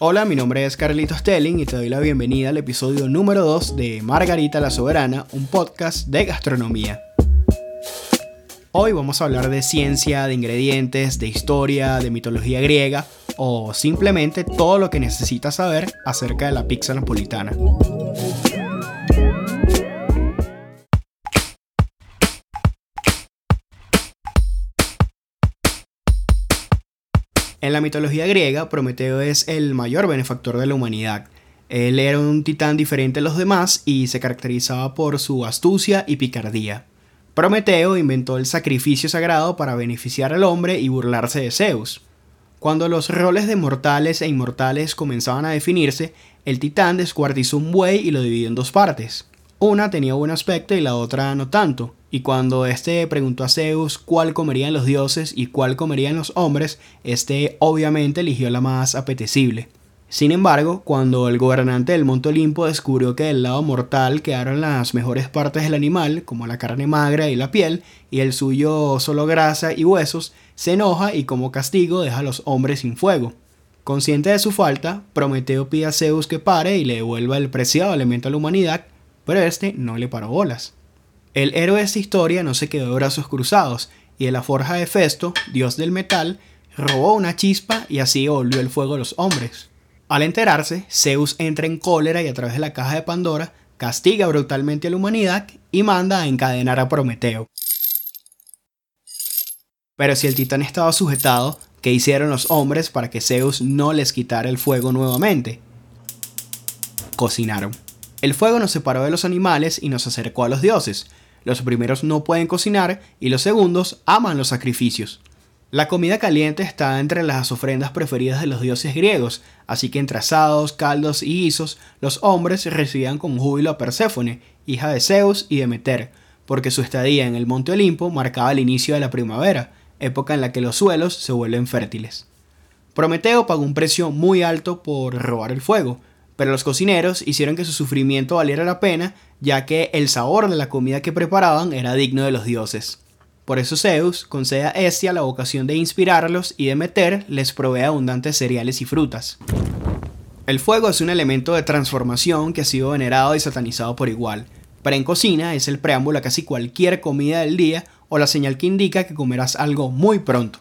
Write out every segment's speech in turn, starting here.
Hola, mi nombre es Carlitos Telling y te doy la bienvenida al episodio número 2 de Margarita la Soberana, un podcast de gastronomía. Hoy vamos a hablar de ciencia, de ingredientes, de historia, de mitología griega o simplemente todo lo que necesitas saber acerca de la pizza napolitana. En la mitología griega, Prometeo es el mayor benefactor de la humanidad. Él era un titán diferente a los demás y se caracterizaba por su astucia y picardía. Prometeo inventó el sacrificio sagrado para beneficiar al hombre y burlarse de Zeus. Cuando los roles de mortales e inmortales comenzaban a definirse, el titán descuartizó un buey y lo dividió en dos partes. Una tenía buen aspecto y la otra no tanto, y cuando éste preguntó a Zeus cuál comerían los dioses y cuál comerían los hombres, éste obviamente eligió la más apetecible. Sin embargo, cuando el gobernante del Monte Olimpo descubrió que del lado mortal quedaron las mejores partes del animal, como la carne magra y la piel, y el suyo solo grasa y huesos, se enoja y como castigo deja a los hombres sin fuego. Consciente de su falta, Prometeo pide a Zeus que pare y le devuelva el preciado elemento a la humanidad, pero este no le paró bolas. El héroe de esta historia no se quedó de brazos cruzados, y en la forja de Festo, dios del metal, robó una chispa y así volvió el fuego a los hombres. Al enterarse, Zeus entra en cólera y a través de la caja de Pandora castiga brutalmente a la humanidad y manda a encadenar a Prometeo. Pero si el titán estaba sujetado, ¿qué hicieron los hombres para que Zeus no les quitara el fuego nuevamente? Cocinaron. El fuego nos separó de los animales y nos acercó a los dioses. Los primeros no pueden cocinar y los segundos aman los sacrificios. La comida caliente está entre las ofrendas preferidas de los dioses griegos, así que entre asados, caldos y guisos, los hombres recibían con júbilo a Perséfone, hija de Zeus y Demeter, porque su estadía en el Monte Olimpo marcaba el inicio de la primavera, época en la que los suelos se vuelven fértiles. Prometeo pagó un precio muy alto por robar el fuego, pero los cocineros hicieron que su sufrimiento valiera la pena, ya que el sabor de la comida que preparaban era digno de los dioses. Por eso Zeus concede a Hestia la vocación de inspirarlos y Demeter les provee abundantes cereales y frutas. El fuego es un elemento de transformación que ha sido venerado y satanizado por igual, pero en cocina es el preámbulo a casi cualquier comida del día o la señal que indica que comerás algo muy pronto.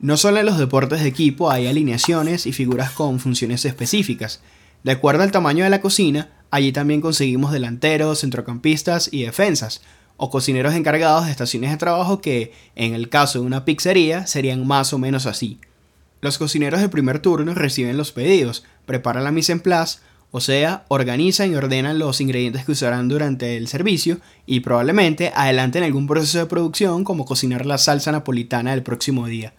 No solo en los deportes de equipo hay alineaciones y figuras con funciones específicas. De acuerdo al tamaño de la cocina, allí también conseguimos delanteros, centrocampistas y defensas, o cocineros encargados de estaciones de trabajo que, en el caso de una pizzería, serían más o menos así. Los cocineros de primer turno reciben los pedidos, preparan la mise en place, o sea, organizan y ordenan los ingredientes que usarán durante el servicio y probablemente adelanten algún proceso de producción como cocinar la salsa napolitana del próximo día.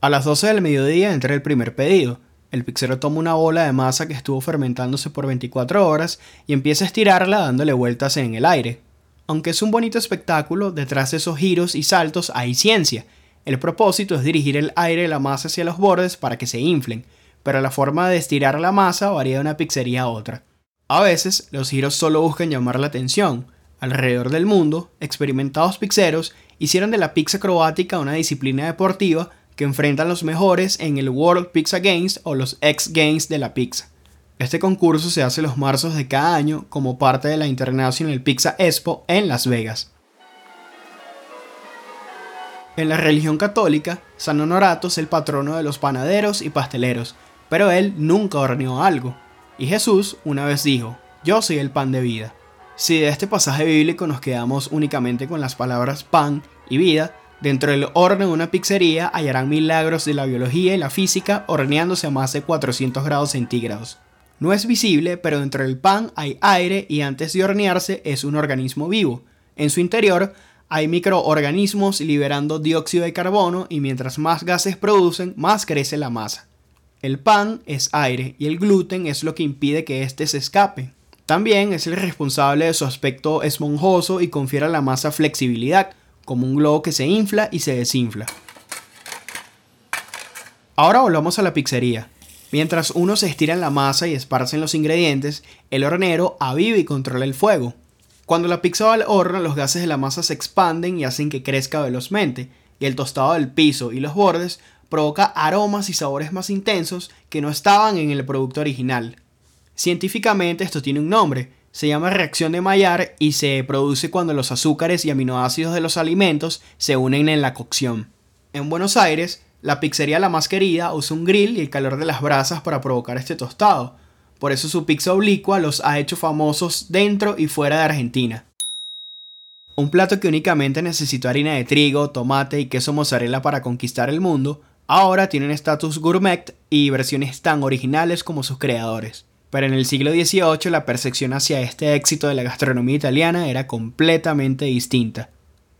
A las 12 del mediodía entra el primer pedido. El pizzero toma una bola de masa que estuvo fermentándose por 24 horas y empieza a estirarla dándole vueltas en el aire. Aunque es un bonito espectáculo, detrás de esos giros y saltos hay ciencia. El propósito es dirigir el aire de la masa hacia los bordes para que se inflen, pero la forma de estirar la masa varía de una pizzería a otra. A veces, los giros solo buscan llamar la atención. Alrededor del mundo, experimentados pizzeros hicieron de la pizza acrobática una disciplina deportiva que enfrentan los mejores en el World Pizza Games o los X Games de la pizza. Este concurso se hace los marzos de cada año como parte de la International Pizza Expo en Las Vegas. En la religión católica, San Honorato es el patrono de los panaderos y pasteleros, pero él nunca horneó algo. Y Jesús una vez dijo, yo soy el pan de vida. Si de este pasaje bíblico nos quedamos únicamente con las palabras pan y vida, Dentro del horno de una pizzería hallarán milagros de la biología y la física horneándose a más de 400 grados centígrados. No es visible, pero dentro del pan hay aire y antes de hornearse es un organismo vivo. En su interior hay microorganismos liberando dióxido de carbono y mientras más gases producen, más crece la masa. El pan es aire y el gluten es lo que impide que éste se escape. También es el responsable de su aspecto esponjoso y confiere a la masa flexibilidad, como un globo que se infla y se desinfla. Ahora volvamos a la pizzería. Mientras uno se estira en la masa y esparcen los ingredientes, el hornero aviva y controla el fuego. Cuando la pizza va al horno, los gases de la masa se expanden y hacen que crezca velozmente. y el tostado del piso y los bordes provoca aromas y sabores más intensos que no estaban en el producto original. Científicamente esto tiene un nombre, se llama reacción de Maillard y se produce cuando los azúcares y aminoácidos de los alimentos se unen en la cocción. En Buenos Aires, la pizzería La Más Querida usa un grill y el calor de las brasas para provocar este tostado. Por eso su pizza oblicua los ha hecho famosos dentro y fuera de Argentina. Un plato que únicamente necesitó harina de trigo, tomate y queso mozzarella para conquistar el mundo, ahora tiene un estatus gourmet y versiones tan originales como sus creadores. Pero en el siglo XVIII la percepción hacia este éxito de la gastronomía italiana era completamente distinta.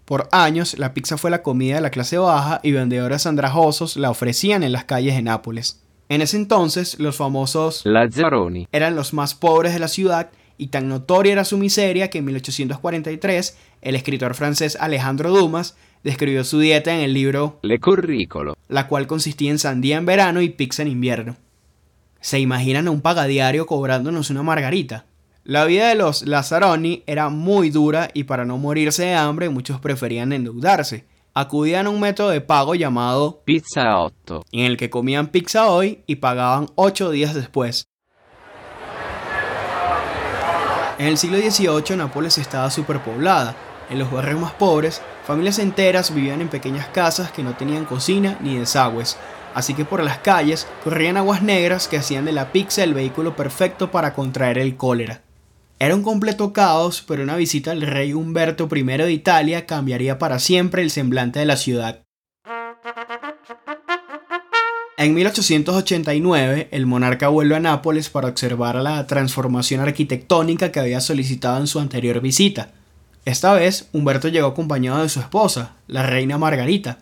Por años, la pizza fue la comida de la clase baja y vendedores andrajosos la ofrecían en las calles de Nápoles. En ese entonces, los famosos Lazzaroni eran los más pobres de la ciudad y tan notoria era su miseria que en 1843 el escritor francés Alejandro Dumas describió su dieta en el libro Le Curricolo, la cual consistía en sandía en verano y pizza en invierno. ¿Se imaginan a un pagadiario cobrándonos una margarita? La vida de los Lazzaroni era muy dura y para no morirse de hambre muchos preferían endeudarse. Acudían a un método de pago llamado Pizza 8, en el que comían pizza hoy y pagaban 8 días después. En el siglo XVIII Nápoles estaba superpoblada. En los barrios más pobres, familias enteras vivían en pequeñas casas que no tenían cocina ni desagües, así que por las calles corrían aguas negras que hacían de la pizza el vehículo perfecto para contraer el cólera. Era un completo caos, pero una visita al rey Humberto I de Italia cambiaría para siempre el semblante de la ciudad. En 1889, el monarca vuelve a Nápoles para observar la transformación arquitectónica que había solicitado en su anterior visita. Esta vez, Humberto llegó acompañado de su esposa, la reina Margarita.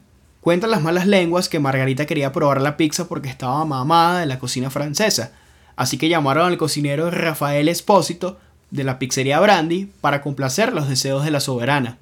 Cuentan las malas lenguas que Margarita quería probar la pizza porque estaba mamada de la cocina francesa, así que llamaron al cocinero Rafael Espósito de la pizzería Brandy para complacer los deseos de la soberana.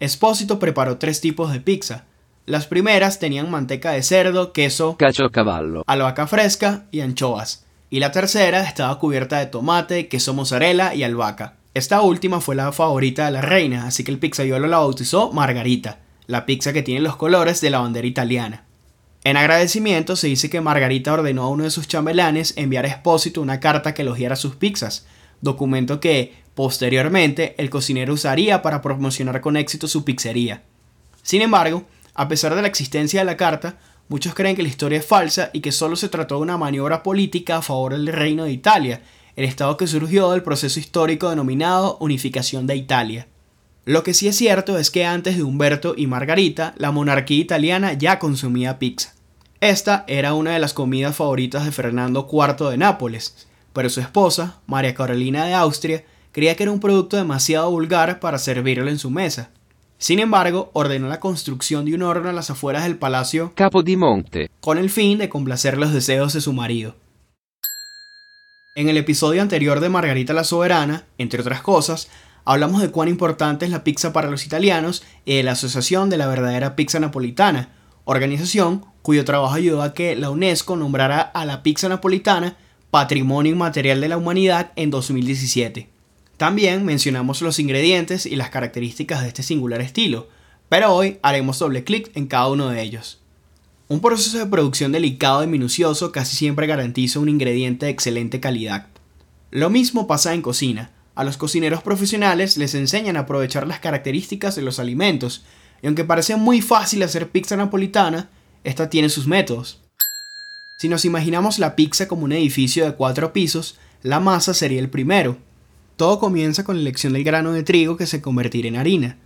Espósito preparó tres tipos de pizza. Las primeras tenían manteca de cerdo, queso, cavallo, albahaca fresca y anchoas. Y la tercera estaba cubierta de tomate, queso mozzarella y albahaca. Esta última fue la favorita de la reina, así que el pizzaiolo la bautizó Margarita, la pizza que tiene los colores de la bandera italiana. En agradecimiento se dice que Margarita ordenó a uno de sus chambelanes enviar a Espósito una carta que elogiara sus pizzas, documento que, posteriormente, el cocinero usaría para promocionar con éxito su pizzería. Sin embargo, a pesar de la existencia de la carta, muchos creen que la historia es falsa y que solo se trató de una maniobra política a favor del Reino de Italia, el estado que surgió del proceso histórico denominado Unificación de Italia. Lo que sí es cierto es que antes de Humberto y Margarita, la monarquía italiana ya consumía pizza. Esta era una de las comidas favoritas de Fernando IV de Nápoles, pero su esposa, María Carolina de Austria, creía que era un producto demasiado vulgar para servirlo en su mesa. Sin embargo, ordenó la construcción de un horno a las afueras del palacio Capodimonte, con el fin de complacer los deseos de su marido. En el episodio anterior de Margarita la Soberana, entre otras cosas, hablamos de cuán importante es la pizza para los italianos y de la Asociación de la Verdadera Pizza Napolitana, organización cuyo trabajo ayudó a que la UNESCO nombrara a la pizza napolitana Patrimonio Inmaterial de la Humanidad en 2017. También mencionamos los ingredientes y las características de este singular estilo, pero hoy haremos doble clic en cada uno de ellos. Un proceso de producción delicado y minucioso casi siempre garantiza un ingrediente de excelente calidad. Lo mismo pasa en cocina. A los cocineros profesionales les enseñan a aprovechar las características de los alimentos, y aunque parece muy fácil hacer pizza napolitana, esta tiene sus métodos. Si nos imaginamos la pizza como un edificio de cuatro pisos, la masa sería el primero. Todo comienza con la elección del grano de trigo que se convertirá en harina.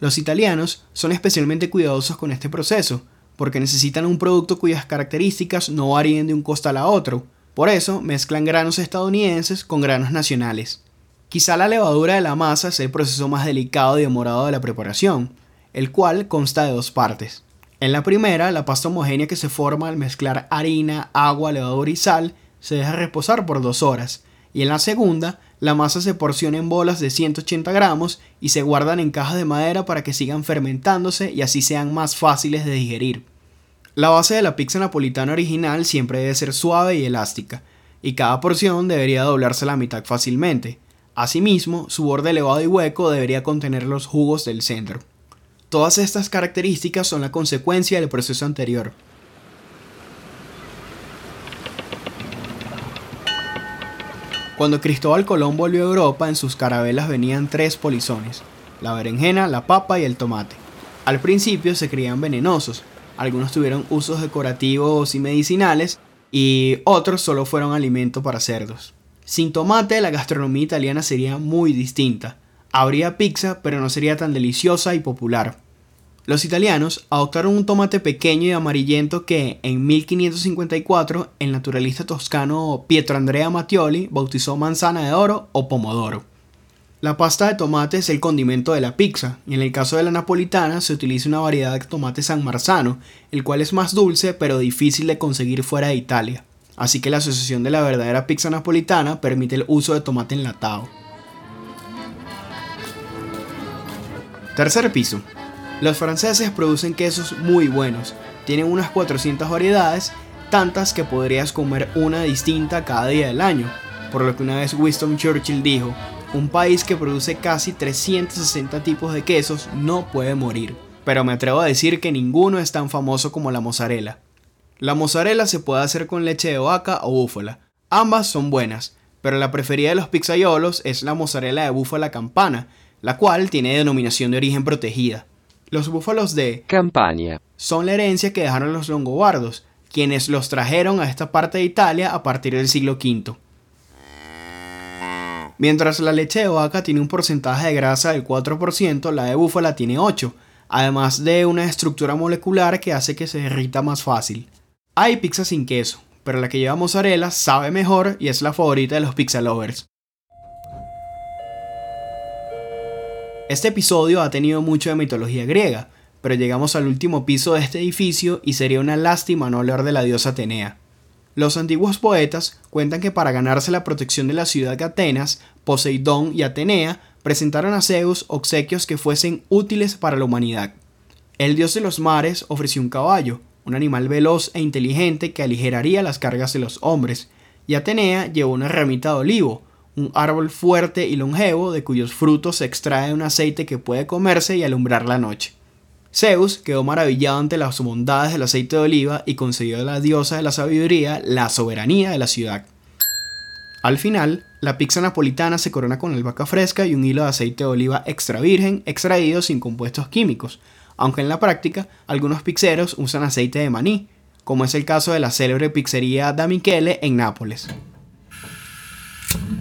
Los italianos son especialmente cuidadosos con este proceso, porque necesitan un producto cuyas características no varíen de un costal a otro. Por eso mezclan granos estadounidenses con granos nacionales. Quizá la levadura de la masa sea el proceso más delicado y demorado de la preparación, el cual consta de dos partes. En la primera, la pasta homogénea que se forma al mezclar harina, agua, levadura y sal se deja reposar por dos horas, y en la segunda, la masa se porciona en bolas de 180 gramos y se guardan en cajas de madera para que sigan fermentándose y así sean más fáciles de digerir. La base de la pizza napolitana original siempre debe ser suave y elástica, y cada porción debería doblarse a la mitad fácilmente. Asimismo, su borde elevado y hueco debería contener los jugos del centro. Todas estas características son la consecuencia del proceso anterior. Cuando Cristóbal Colón volvió a Europa, en sus carabelas venían tres polizones, la berenjena, la papa y el tomate. Al principio se creían venenosos, algunos tuvieron usos decorativos y medicinales, y otros solo fueron alimento para cerdos. Sin tomate, la gastronomía italiana sería muy distinta. Habría pizza, pero no sería tan deliciosa y popular. Los italianos adoptaron un tomate pequeño y amarillento que en 1554 el naturalista toscano Pietro Andrea Mattioli bautizó manzana de oro o pomodoro. La pasta de tomate es el condimento de la pizza, y en el caso de la napolitana se utiliza una variedad de tomate san marzano, el cual es más dulce pero difícil de conseguir fuera de Italia. Así que la asociación de la verdadera pizza napolitana permite el uso de tomate enlatado. Tercer piso. Los franceses producen quesos muy buenos, tienen unas 400 variedades, tantas que podrías comer una distinta cada día del año, por lo que una vez Winston Churchill dijo, un país que produce casi 360 tipos de quesos no puede morir. Pero me atrevo a decir que ninguno es tan famoso como la mozzarella. La mozzarella se puede hacer con leche de vaca o búfala. Ambas son buenas, pero la preferida de los pizzaiolos es la mozzarella de búfala campana, la cual tiene denominación de origen protegida. Los búfalos de Campania son la herencia que dejaron los longobardos, quienes los trajeron a esta parte de Italia a partir del siglo V. Mientras la leche de vaca tiene un porcentaje de grasa del 4%, la de búfala tiene 8%, además de una estructura molecular que hace que se derrita más fácil. Hay pizza sin queso, pero la que lleva mozzarella sabe mejor y es la favorita de los pizza lovers. Este episodio ha tenido mucho de mitología griega, pero llegamos al último piso de este edificio y sería una lástima no hablar de la diosa Atenea. Los antiguos poetas cuentan que para ganarse la protección de la ciudad de Atenas, Poseidón y Atenea presentaron a Zeus obsequios que fuesen útiles para la humanidad. El dios de los mares ofreció un caballo, un animal veloz e inteligente que aligeraría las cargas de los hombres, y Atenea llevó una ramita de olivo, un árbol fuerte y longevo de cuyos frutos se extrae un aceite que puede comerse y alumbrar la noche. Zeus quedó maravillado ante las bondades del aceite de oliva y concedió a la diosa de la sabiduría la soberanía de la ciudad. Al final, la pizza napolitana se corona con albahaca fresca y un hilo de aceite de oliva extra virgen extraído sin compuestos químicos, aunque en la práctica algunos pizzeros usan aceite de maní, como es el caso de la célebre pizzería Da Michele en Nápoles.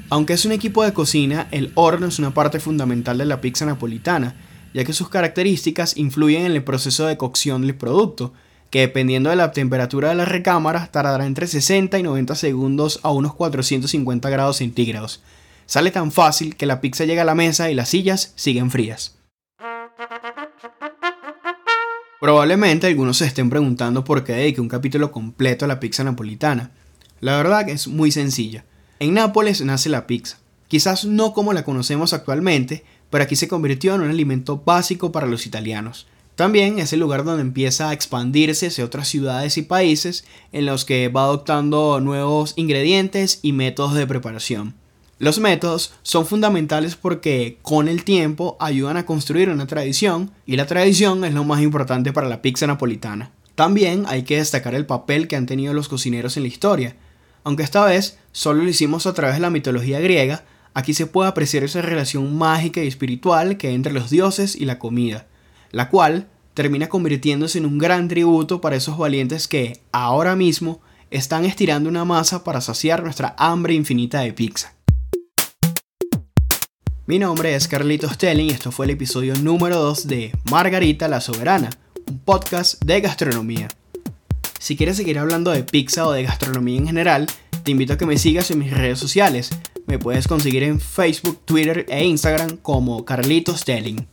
Aunque es un equipo de cocina, el horno es una parte fundamental de la pizza napolitana, ya que sus características influyen en el proceso de cocción del producto, que dependiendo de la temperatura de la recámara tardará entre 60 y 90 segundos a unos 450 grados centígrados. Sale tan fácil que la pizza llega a la mesa y las sillas siguen frías. Probablemente algunos se estén preguntando por qué dediqué un capítulo completo a la pizza napolitana. La verdad es muy sencilla. En Nápoles nace la pizza. Quizás no como la conocemos actualmente, pero aquí se convirtió en un alimento básico para los italianos. También es el lugar donde empieza a expandirse hacia otras ciudades y países en los que va adoptando nuevos ingredientes y métodos de preparación. Los métodos son fundamentales porque con el tiempo ayudan a construir una tradición y la tradición es lo más importante para la pizza napolitana. También hay que destacar el papel que han tenido los cocineros en la historia, aunque esta vez solo lo hicimos a través de la mitología griega, Aquí se puede apreciar esa relación mágica y espiritual que hay entre los dioses y la comida, la cual termina convirtiéndose en un gran tributo para esos valientes que, ahora mismo, están estirando una masa para saciar nuestra hambre infinita de pizza. Mi nombre es Carlitos Telling y esto fue el episodio número 2 de Margarita la Soberana, un podcast de gastronomía. Si quieres seguir hablando de pizza o de gastronomía en general, te invito a que me sigas en mis redes sociales. Me puedes conseguir en Facebook, Twitter e Instagram como Carlitos Telling.